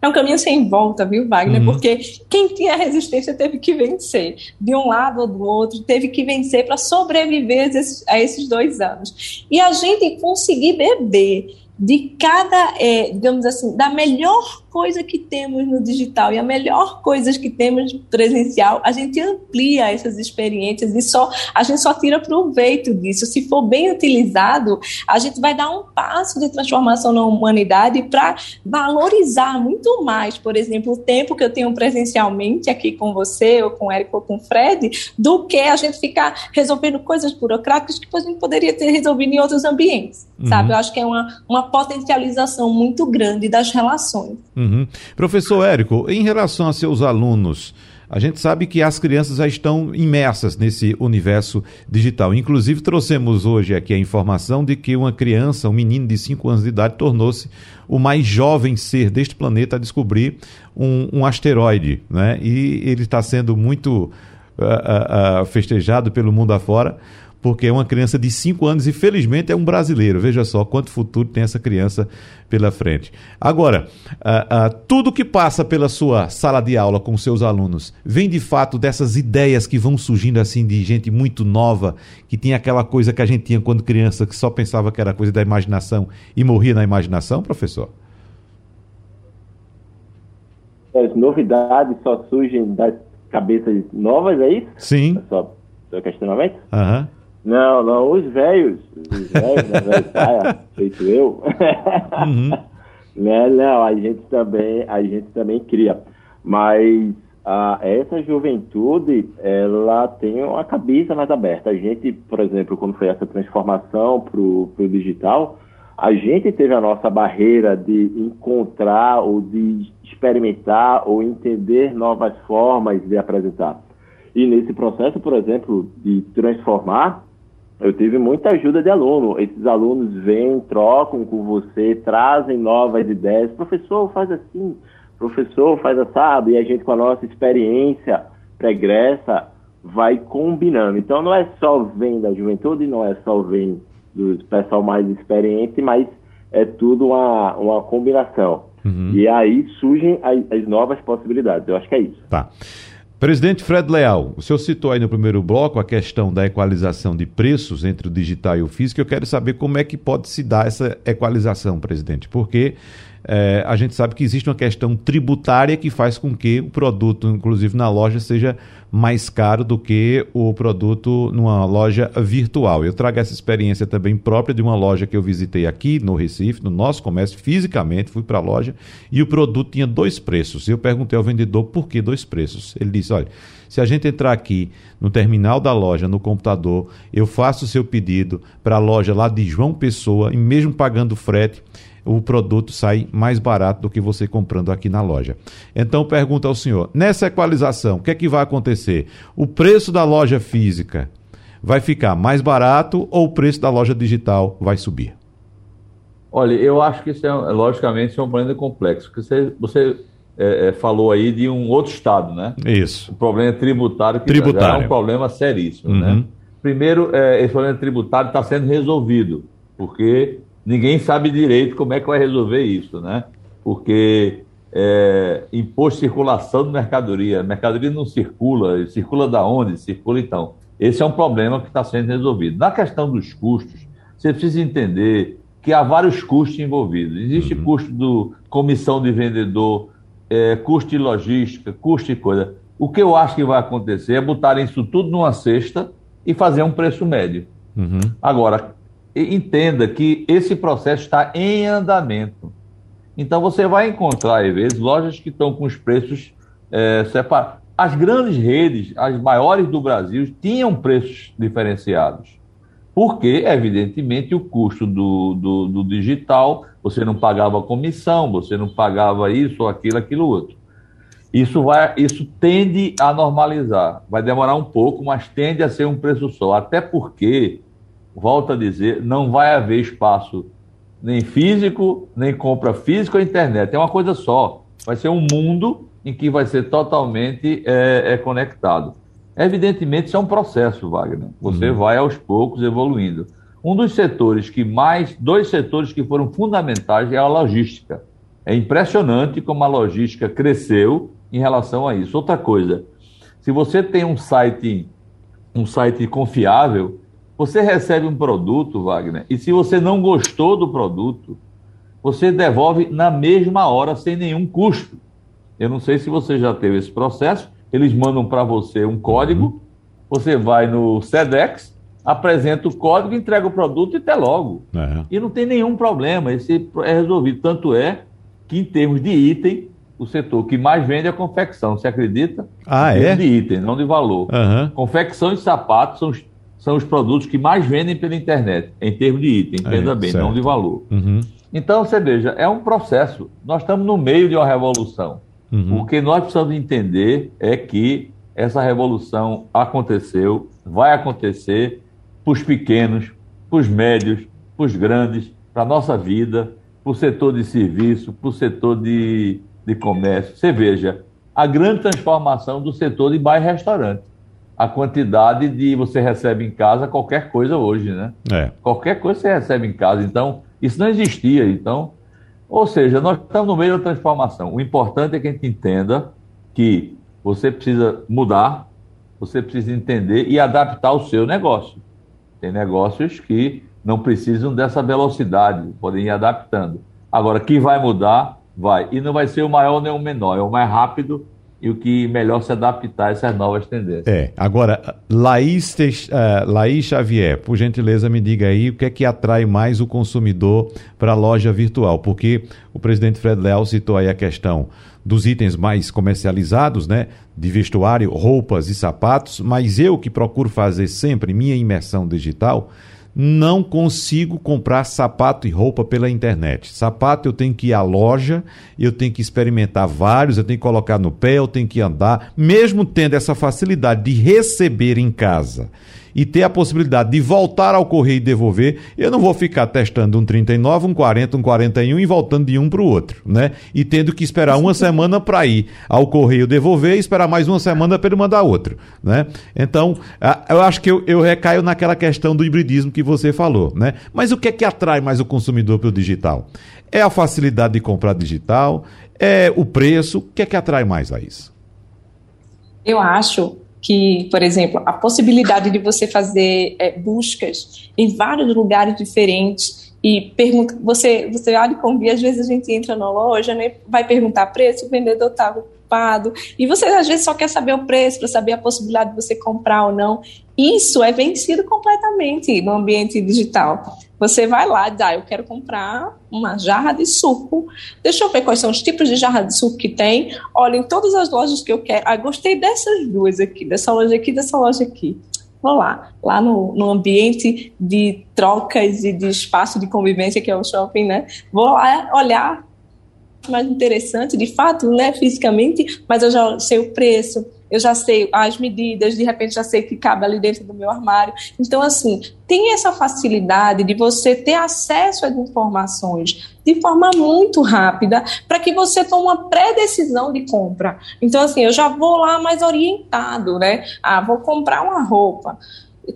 É um caminho sem volta, viu, Wagner? Uhum. Porque quem tinha resistência teve que vencer. De um lado ou do outro, teve que vencer para sobreviver a esses, a esses dois anos. E a gente conseguir beber de cada, é, digamos assim, da melhor coisa que temos no digital e a melhor coisa que temos presencial, a gente amplia essas experiências e só a gente só tira proveito disso. Se for bem utilizado, a gente vai dar um passo de transformação na humanidade para valorizar muito mais, por exemplo, o tempo que eu tenho presencialmente aqui com você, ou com o Érico, ou com o Fred, do que a gente ficar resolvendo coisas burocráticas que a gente poderia ter resolvido em outros ambientes, uhum. sabe? Eu acho que é uma, uma potencialização muito grande das relações. Uhum. Professor Érico, em relação a seus alunos, a gente sabe que as crianças já estão imersas nesse universo digital. Inclusive, trouxemos hoje aqui a informação de que uma criança, um menino de 5 anos de idade, tornou-se o mais jovem ser deste planeta a descobrir um, um asteroide. Né? E ele está sendo muito uh, uh, uh, festejado pelo mundo afora porque é uma criança de 5 anos e felizmente é um brasileiro. Veja só quanto futuro tem essa criança pela frente. Agora, uh, uh, tudo que passa pela sua sala de aula com seus alunos vem de fato dessas ideias que vão surgindo assim de gente muito nova, que tinha aquela coisa que a gente tinha quando criança, que só pensava que era coisa da imaginação e morria na imaginação, professor? As novidades só surgem das cabeças novas, é isso? Sim. É só seu questionamento? Aham. Uhum. Não, não, os velhos, os velhos, né, velho saia, feito eu. Uhum. né, não, a gente também, a gente também cria. Mas essa juventude, ela tem uma cabeça mais aberta. A gente, por exemplo, quando foi essa transformação para o digital, a gente teve a nossa barreira de encontrar ou de experimentar ou entender novas formas de apresentar. E nesse processo, por exemplo, de transformar, eu tive muita ajuda de aluno. Esses alunos vêm, trocam com você, trazem novas ideias. Professor, faz assim professor faz assado e a gente com a nossa experiência pregressa vai combinando. Então não é só vem da juventude, não é só vem do pessoal mais experiente, mas é tudo uma, uma combinação. Uhum. E aí surgem as, as, novas possibilidades. Eu acho que é isso. Tá. Presidente Fred Leal, o senhor citou aí no primeiro bloco a questão da equalização de preços entre o digital e o físico. Eu quero saber como é que pode se dar essa equalização, presidente, porque é, a gente sabe que existe uma questão tributária que faz com que o produto, inclusive na loja, seja mais caro do que o produto numa loja virtual. Eu trago essa experiência também própria de uma loja que eu visitei aqui no Recife, no nosso comércio, fisicamente, fui para a loja e o produto tinha dois preços. Eu perguntei ao vendedor por que dois preços. Ele disse: olha, se a gente entrar aqui no terminal da loja, no computador, eu faço o seu pedido para a loja lá de João Pessoa e mesmo pagando frete o produto sai mais barato do que você comprando aqui na loja. Então, pergunta ao senhor: nessa equalização, o que é que vai acontecer? O preço da loja física vai ficar mais barato ou o preço da loja digital vai subir? Olha, eu acho que isso é, logicamente, é um problema complexo. Porque você, você é, é, falou aí de um outro estado, né? Isso. O problema tributário, que tributário. é um problema seríssimo, né? uhum. né? Primeiro, é, esse problema tributário está sendo resolvido, porque ninguém sabe direito como é que vai resolver isso, né? Porque é, imposto de circulação de mercadoria, a mercadoria não circula, circula da onde? Circula então. Esse é um problema que está sendo resolvido. Na questão dos custos, você precisa entender que há vários custos envolvidos. Existe uhum. custo do comissão de vendedor, é, custo de logística, custo de coisa. O que eu acho que vai acontecer é botar isso tudo numa cesta e fazer um preço médio. Uhum. Agora, entenda que esse processo está em andamento. Então você vai encontrar, às vezes, lojas que estão com os preços é, separados. As grandes redes, as maiores do Brasil, tinham preços diferenciados. Porque, evidentemente, o custo do, do, do digital, você não pagava comissão, você não pagava isso, aquilo, aquilo outro. Isso, vai, isso tende a normalizar. Vai demorar um pouco, mas tende a ser um preço só. Até porque volto a dizer, não vai haver espaço nem físico, nem compra física ou internet. É uma coisa só. Vai ser um mundo em que vai ser totalmente é, é conectado. Evidentemente, isso é um processo, Wagner. Você uhum. vai aos poucos evoluindo. Um dos setores que mais, dois setores que foram fundamentais é a logística. É impressionante como a logística cresceu em relação a isso. Outra coisa, se você tem um site, um site confiável, você recebe um produto, Wagner, e se você não gostou do produto, você devolve na mesma hora, sem nenhum custo. Eu não sei se você já teve esse processo, eles mandam para você um código, uhum. você vai no SEDEX, apresenta o código, entrega o produto e até logo. Uhum. E não tem nenhum problema, esse é resolvido. Tanto é que, em termos de item, o setor que mais vende é a confecção, você acredita? Ah, é? De item, não de valor. Uhum. Confecção e sapatos são os são os produtos que mais vendem pela internet, em termos de item, entenda é, bem, certo. não de valor. Uhum. Então, você veja, é um processo. Nós estamos no meio de uma revolução. Uhum. O que nós precisamos entender é que essa revolução aconteceu, vai acontecer para os pequenos, para os médios, para os grandes, para a nossa vida, para o setor de serviço, para o setor de, de comércio. Você veja, a grande transformação do setor de bar e restaurante a quantidade de você recebe em casa qualquer coisa hoje, né? É. Qualquer coisa você recebe em casa. Então, isso não existia. Então, ou seja, nós estamos no meio da transformação. O importante é que a gente entenda que você precisa mudar, você precisa entender e adaptar o seu negócio. Tem negócios que não precisam dessa velocidade, podem ir adaptando. Agora, que vai mudar, vai. E não vai ser o maior nem o menor, é o mais rápido e o que melhor se adaptar a essas novas tendências. É. Agora, Laís, uh, Laís Xavier, por gentileza, me diga aí o que é que atrai mais o consumidor para a loja virtual, porque o presidente Fred Leal citou aí a questão dos itens mais comercializados, né, de vestuário, roupas e sapatos, mas eu que procuro fazer sempre minha imersão digital, não consigo comprar sapato e roupa pela internet. Sapato eu tenho que ir à loja, eu tenho que experimentar vários, eu tenho que colocar no pé, eu tenho que andar, mesmo tendo essa facilidade de receber em casa e ter a possibilidade de voltar ao correio e devolver, eu não vou ficar testando um 39, um 40, um 41 e voltando de um para o outro, né? E tendo que esperar uma semana para ir ao correio devolver e esperar mais uma semana para ele mandar outro, né? Então, eu acho que eu, eu recaio naquela questão do hibridismo que você falou, né? Mas o que é que atrai mais o consumidor para o digital? É a facilidade de comprar digital? É o preço? O que é que atrai mais a isso? Eu acho que, por exemplo, a possibilidade de você fazer é, buscas em vários lugares diferentes e pergunta, você, você olha e convia, às vezes a gente entra na loja, né, vai perguntar preço, o vendedor está ocupado, e você às vezes só quer saber o preço para saber a possibilidade de você comprar ou não. Isso é vencido completamente no ambiente digital. Você vai lá e diz, ah, eu quero comprar uma jarra de suco. Deixa eu ver quais são os tipos de jarra de suco que tem. Olha, em todas as lojas que eu quero. Ah, gostei dessas duas aqui, dessa loja aqui, dessa loja aqui. Vou lá, lá no, no ambiente de trocas e de espaço de convivência que é o shopping, né? Vou lá olhar mais interessante, de fato, né, fisicamente, mas eu já sei o preço, eu já sei as medidas, de repente já sei que cabe ali dentro do meu armário. Então, assim, tem essa facilidade de você ter acesso às informações de forma muito rápida para que você tome uma pré-decisão de compra. Então, assim, eu já vou lá mais orientado, né? Ah, vou comprar uma roupa.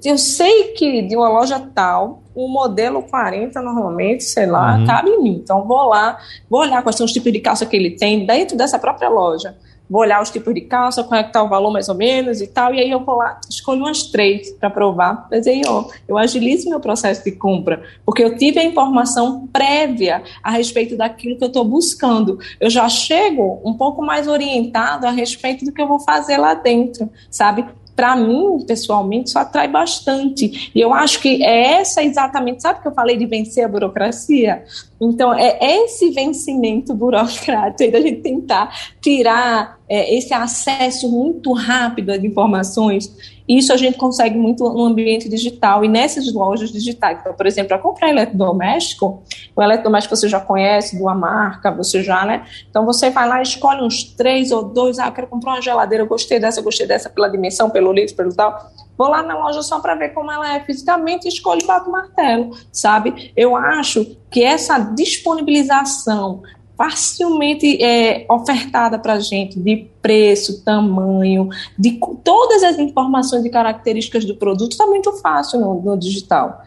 Eu sei que de uma loja tal, o modelo 40 normalmente, sei lá, uhum. cabe em mim. Então, vou lá, vou olhar quais são os tipos de calça que ele tem dentro dessa própria loja vou olhar os tipos de calça, qual é que tá o valor mais ou menos e tal, e aí eu vou lá, escolho umas três para provar, mas aí ó, eu agilizo meu processo de compra, porque eu tive a informação prévia a respeito daquilo que eu estou buscando. Eu já chego um pouco mais orientado a respeito do que eu vou fazer lá dentro, sabe? Para mim, pessoalmente, isso atrai bastante. E eu acho que é essa exatamente, sabe que eu falei de vencer a burocracia? Então, é esse vencimento burocrático aí da gente tentar tirar é, esse acesso muito rápido às informações isso a gente consegue muito no ambiente digital e nessas lojas digitais. Então, por exemplo, para comprar eletrodoméstico, o eletrodoméstico você já conhece, de uma marca, você já, né? Então você vai lá, escolhe uns três ou dois. Ah, quero comprar uma geladeira, eu gostei dessa, eu gostei dessa pela dimensão, pelo litro, pelo tal. Vou lá na loja só para ver como ela é fisicamente e escolho bato martelo, sabe? Eu acho que essa disponibilização facilmente é, ofertada para a gente de preço, tamanho, de todas as informações e características do produto, está muito fácil no, no, digital.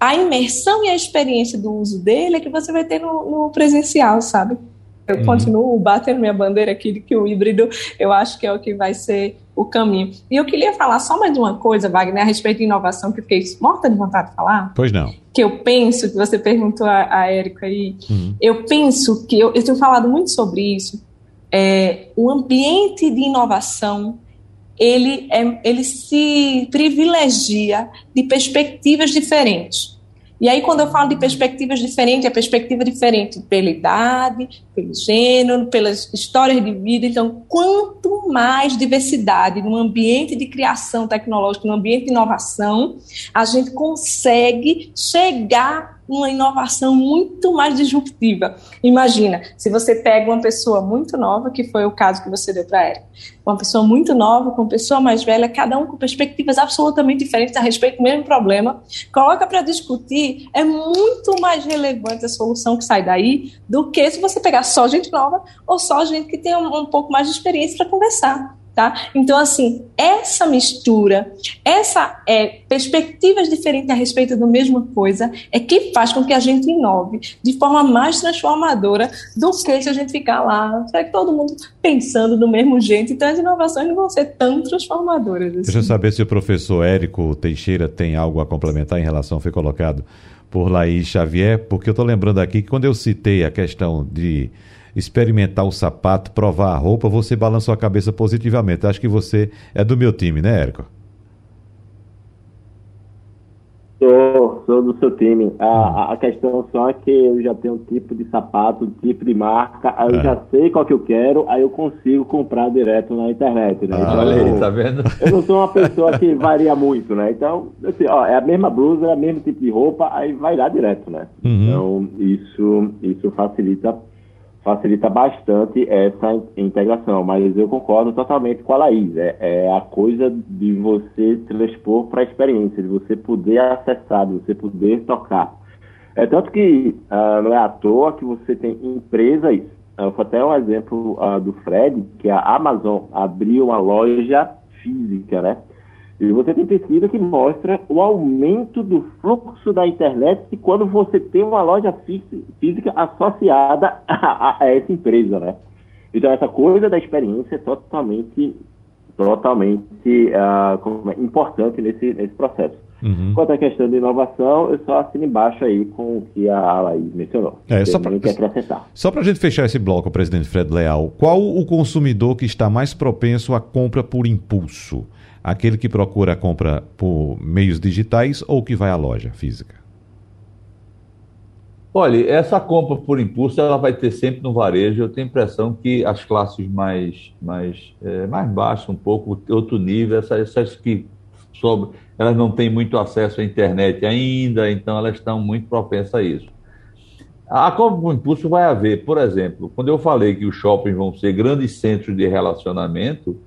A imersão e a experiência do uso dele é que você vai ter no, no presencial, sabe? Eu uhum. continuo batendo minha bandeira aqui de que o híbrido eu acho que é o que vai ser o caminho. E eu queria falar só mais uma coisa, Wagner, a respeito de inovação, que eu fiquei morta de vontade de falar. Pois não. Que eu penso, que você perguntou a, a Érica aí, uhum. eu penso que, eu, eu tenho falado muito sobre isso, é, o ambiente de inovação, ele, é, ele se privilegia de perspectivas diferentes. E aí, quando eu falo de perspectivas diferentes, é perspectiva diferente pela idade, pelo gênero, pelas histórias de vida. Então, quanto mais diversidade no ambiente de criação tecnológica, no ambiente de inovação, a gente consegue chegar uma inovação muito mais disruptiva. Imagina, se você pega uma pessoa muito nova, que foi o caso que você deu para ela, uma pessoa muito nova com uma pessoa mais velha, cada um com perspectivas absolutamente diferentes a respeito do mesmo problema, coloca para discutir, é muito mais relevante a solução que sai daí do que se você pegar só gente nova ou só gente que tem um, um pouco mais de experiência para conversar. Tá? Então, assim, essa mistura, essa é, perspectivas diferentes a respeito da mesma coisa é que faz com que a gente inove de forma mais transformadora do que se a gente ficar lá, será todo mundo pensando do mesmo jeito? Então, as inovações não vão ser tão transformadoras. Assim. Deixa eu saber se o professor Érico Teixeira tem algo a complementar em relação ao que foi colocado por Laís Xavier, porque eu estou lembrando aqui que quando eu citei a questão de experimentar o sapato, provar a roupa, você balançou a cabeça positivamente. Acho que você é do meu time, né, Érico? Sou, sou do seu time. A, a questão só é que eu já tenho um tipo de sapato, um tipo de marca, aí eu é. já sei qual que eu quero, aí eu consigo comprar direto na internet, né? Ah, então, olha aí, tá vendo? Eu não sou uma pessoa que varia muito, né? Então, assim, ó, é a mesma blusa, é o mesmo tipo de roupa, aí vai lá direto, né? Uhum. Então, isso, isso facilita facilita bastante essa integração, mas eu concordo totalmente com a Laís. É, é a coisa de você transpor para a experiência, de você poder acessar, de você poder tocar. É tanto que uh, não é à toa que você tem empresas, uh, foi até um exemplo uh, do Fred, que a Amazon abriu uma loja física, né? E você tem pesquisa que mostra o aumento do fluxo da internet quando você tem uma loja física associada a, a, essa empresa, né? Então, essa coisa da experiência é totalmente, totalmente uh, importante nesse, nesse processo. Uhum. Quanto à questão de inovação, eu só assino embaixo aí com o que a Laís mencionou. É, só para acrescentar. Só para a gente fechar esse bloco, presidente Fred Leal, qual o consumidor que está mais propenso à compra por impulso? Aquele que procura a compra por meios digitais ou que vai à loja física? Olha, essa compra por impulso ela vai ter sempre no varejo. Eu tenho a impressão que as classes mais, mais, é, mais baixas, um pouco, outro nível, essas, essas que sobre, elas não têm muito acesso à internet ainda, então elas estão muito propensas a isso. A compra por impulso vai haver, por exemplo, quando eu falei que os shoppings vão ser grandes centros de relacionamento,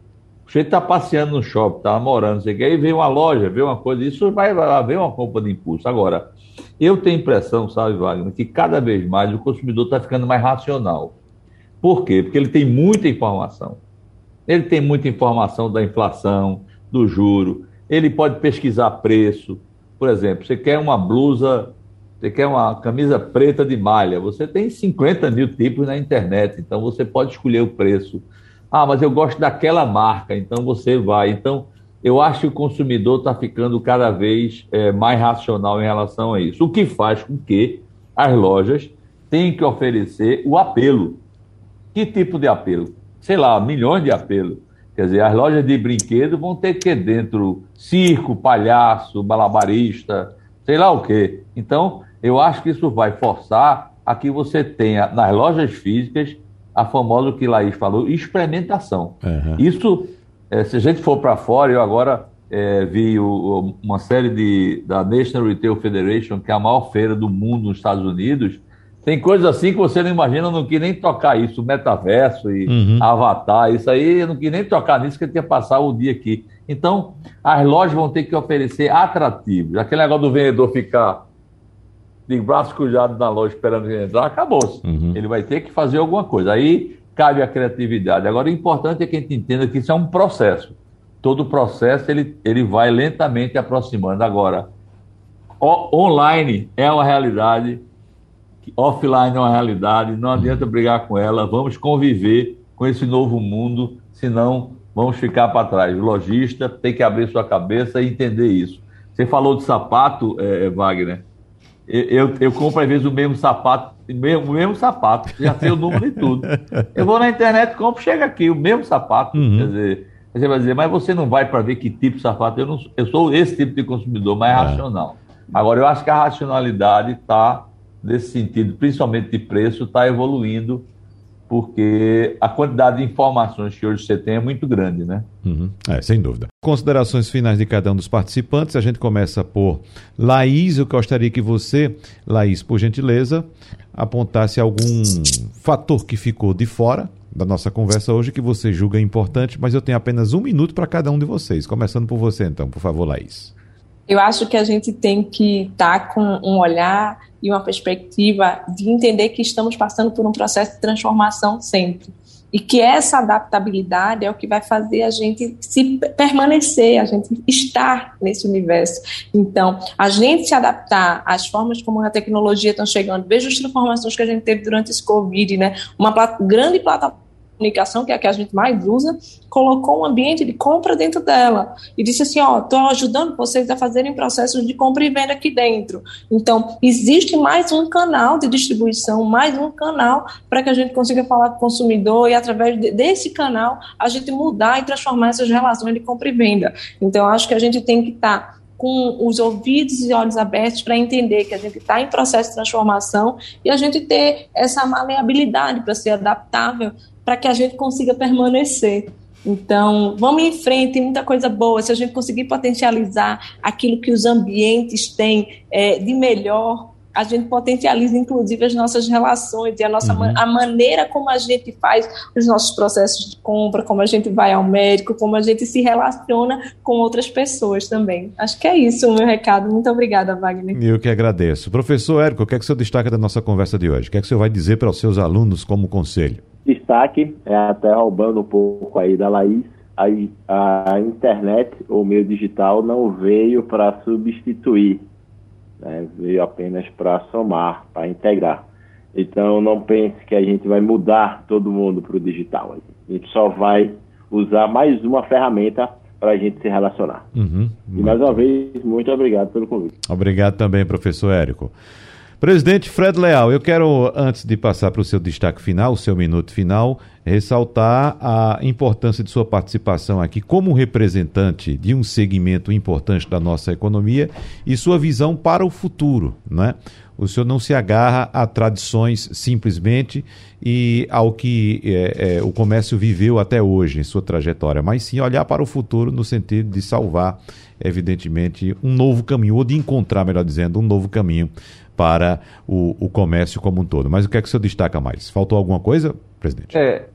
o sujeito está passeando no shopping, está morando, sei que, aí vem uma loja, vê uma coisa, isso vai, vai haver uma compra de impulso. Agora, eu tenho impressão, sabe, Wagner, que cada vez mais o consumidor está ficando mais racional. Por quê? Porque ele tem muita informação. Ele tem muita informação da inflação, do juro, ele pode pesquisar preço. Por exemplo, você quer uma blusa, você quer uma camisa preta de malha, você tem 50 mil tipos na internet, então você pode escolher o preço. Ah, mas eu gosto daquela marca, então você vai. Então, eu acho que o consumidor está ficando cada vez é, mais racional em relação a isso, o que faz com que as lojas tenham que oferecer o apelo. Que tipo de apelo? Sei lá, milhões de apelos. Quer dizer, as lojas de brinquedo vão ter que dentro circo, palhaço, malabarista, sei lá o quê. Então, eu acho que isso vai forçar a que você tenha nas lojas físicas a famosa que Laís falou, experimentação. Uhum. Isso, é, se a gente for para fora, eu agora é, vi o, uma série de, da National Retail Federation, que é a maior feira do mundo nos Estados Unidos, tem coisas assim que você não imagina, eu não quis nem tocar isso, metaverso e uhum. avatar, isso aí, eu não quis nem tocar nisso, que eu tinha passar o dia aqui. Então, as lojas vão ter que oferecer atrativos. Aquele negócio do vendedor ficar de braço cruzado na loja esperando ele entrar, acabou-se. Uhum. Ele vai ter que fazer alguma coisa. Aí cabe a criatividade. Agora, o importante é que a gente entenda que isso é um processo. Todo processo ele, ele vai lentamente aproximando. Agora, o, online é uma realidade, offline é uma realidade, não adianta brigar com ela, vamos conviver com esse novo mundo, senão vamos ficar para trás. O lojista tem que abrir sua cabeça e entender isso. Você falou de sapato, é, Wagner. Eu, eu compro às vezes o mesmo sapato, mesmo, o mesmo sapato, já sei o número de tudo. Eu vou na internet, compro, chega aqui, o mesmo sapato. Uhum. Quer dizer, você vai dizer, mas você não vai para ver que tipo de sapato. Eu, não, eu sou esse tipo de consumidor, mais é. racional. Agora, eu acho que a racionalidade está, nesse sentido, principalmente de preço, está evoluindo porque a quantidade de informações que hoje você tem é muito grande, né? Uhum. É, sem dúvida. Considerações finais de cada um dos participantes. A gente começa por Laís. Eu gostaria que você, Laís, por gentileza, apontasse algum fator que ficou de fora da nossa conversa hoje que você julga importante, mas eu tenho apenas um minuto para cada um de vocês. Começando por você, então, por favor, Laís. Eu acho que a gente tem que estar tá com um olhar e uma perspectiva de entender que estamos passando por um processo de transformação sempre. E que essa adaptabilidade é o que vai fazer a gente se permanecer, a gente estar nesse universo. Então, a gente se adaptar às formas como a tecnologia está chegando, veja as transformações que a gente teve durante esse Covid, né? Uma grande plataforma comunicação, que é a que a gente mais usa, colocou um ambiente de compra dentro dela e disse assim, ó, estou ajudando vocês a fazerem processos de compra e venda aqui dentro. Então, existe mais um canal de distribuição, mais um canal para que a gente consiga falar com o consumidor e através de, desse canal a gente mudar e transformar essas relações de compra e venda. Então, acho que a gente tem que estar tá com os ouvidos e olhos abertos para entender que a gente está em processo de transformação e a gente ter essa maleabilidade para ser adaptável para que a gente consiga permanecer. Então, vamos em frente, tem muita coisa boa. Se a gente conseguir potencializar aquilo que os ambientes têm é, de melhor, a gente potencializa inclusive as nossas relações e a nossa uhum. a maneira como a gente faz os nossos processos de compra, como a gente vai ao médico, como a gente se relaciona com outras pessoas também. Acho que é isso o meu recado. Muito obrigada, Wagner. Eu que agradeço. Professor Érico, o que é que o senhor destaca da nossa conversa de hoje? O que é que o senhor vai dizer para os seus alunos como conselho? Destaque, é até roubando um pouco aí da Laís, a, a internet, o meio digital, não veio para substituir né? veio apenas para somar, para integrar. Então não pense que a gente vai mudar todo mundo para o digital. A gente só vai usar mais uma ferramenta para a gente se relacionar. Uhum, e mais uma vez, muito obrigado pelo convite. Obrigado também, professor Érico. Presidente Fred Leal, eu quero, antes de passar para o seu destaque final, o seu minuto final, ressaltar a importância de sua participação aqui como representante de um segmento importante da nossa economia e sua visão para o futuro, né? O senhor não se agarra a tradições simplesmente e ao que é, é, o comércio viveu até hoje em sua trajetória, mas sim olhar para o futuro no sentido de salvar, evidentemente, um novo caminho, ou de encontrar, melhor dizendo, um novo caminho para o, o comércio como um todo. Mas o que é que o senhor destaca mais? Faltou alguma coisa, presidente? É,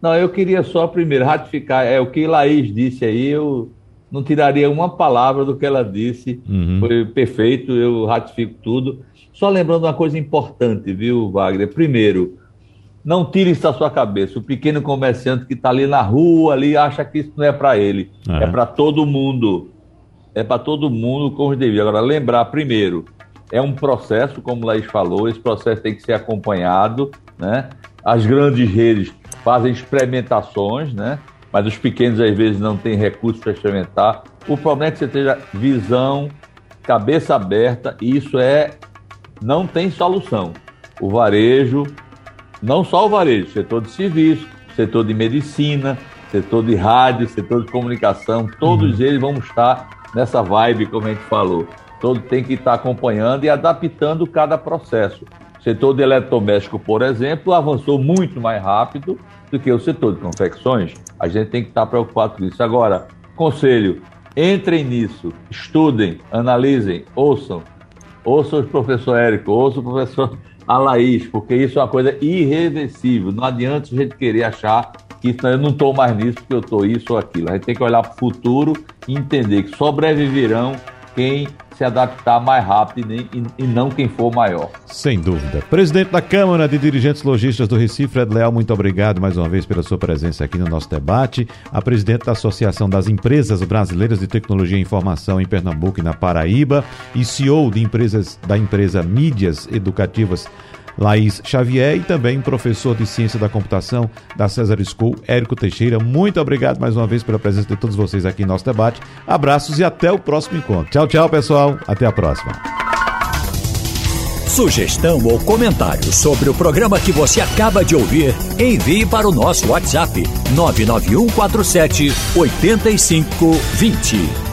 não, eu queria só primeiro ratificar, é o que Laís disse aí, eu não tiraria uma palavra do que ela disse, uhum. foi perfeito, eu ratifico tudo. Só lembrando uma coisa importante, viu, Wagner? Primeiro, não tire isso da sua cabeça. O pequeno comerciante que está ali na rua, ali, acha que isso não é para ele, é, é para todo mundo. É para todo mundo como devia. Agora, lembrar primeiro, é um processo, como o Laís falou, esse processo tem que ser acompanhado, né? As grandes redes fazem experimentações, né? Mas os pequenos às vezes não têm recursos para experimentar. O problema é que você tenha visão, cabeça aberta, e isso é não tem solução. O varejo, não só o varejo, setor de serviço, setor de medicina, setor de rádio, setor de comunicação, todos uhum. eles vão estar nessa vibe, como a gente falou todo tem que estar acompanhando e adaptando cada processo. O setor de eletrodoméstico, por exemplo, avançou muito mais rápido do que o setor de confecções. A gente tem que estar preocupado com isso. Agora, conselho, entrem nisso, estudem, analisem, ouçam. Ouçam o professor Érico, ouçam o professor Alaís, porque isso é uma coisa irreversível. Não adianta a gente querer achar que eu não estou mais nisso porque eu estou isso ou aquilo. A gente tem que olhar para o futuro e entender que sobreviverão quem se adaptar mais rápido e, e, não quem for maior. Sem dúvida. Presidente da Câmara de Dirigentes Logistas do Recife, Fred Leal, muito obrigado mais uma vez pela sua presença aqui no nosso debate. A presidente da Associação das Empresas Brasileiras de Tecnologia e Informação em Pernambuco e na Paraíba e CEO de empresas, da empresa Mídias Educativas Laís Xavier e também professor de Ciência da Computação da César School, Érico Teixeira. Muito obrigado mais uma vez pela presença de todos vocês aqui em nosso debate. Abraços e até o próximo encontro. Tchau, tchau, pessoal. Até a próxima. Sugestão ou comentário sobre o programa que você acaba de ouvir, envie para o nosso WhatsApp 99147 8520.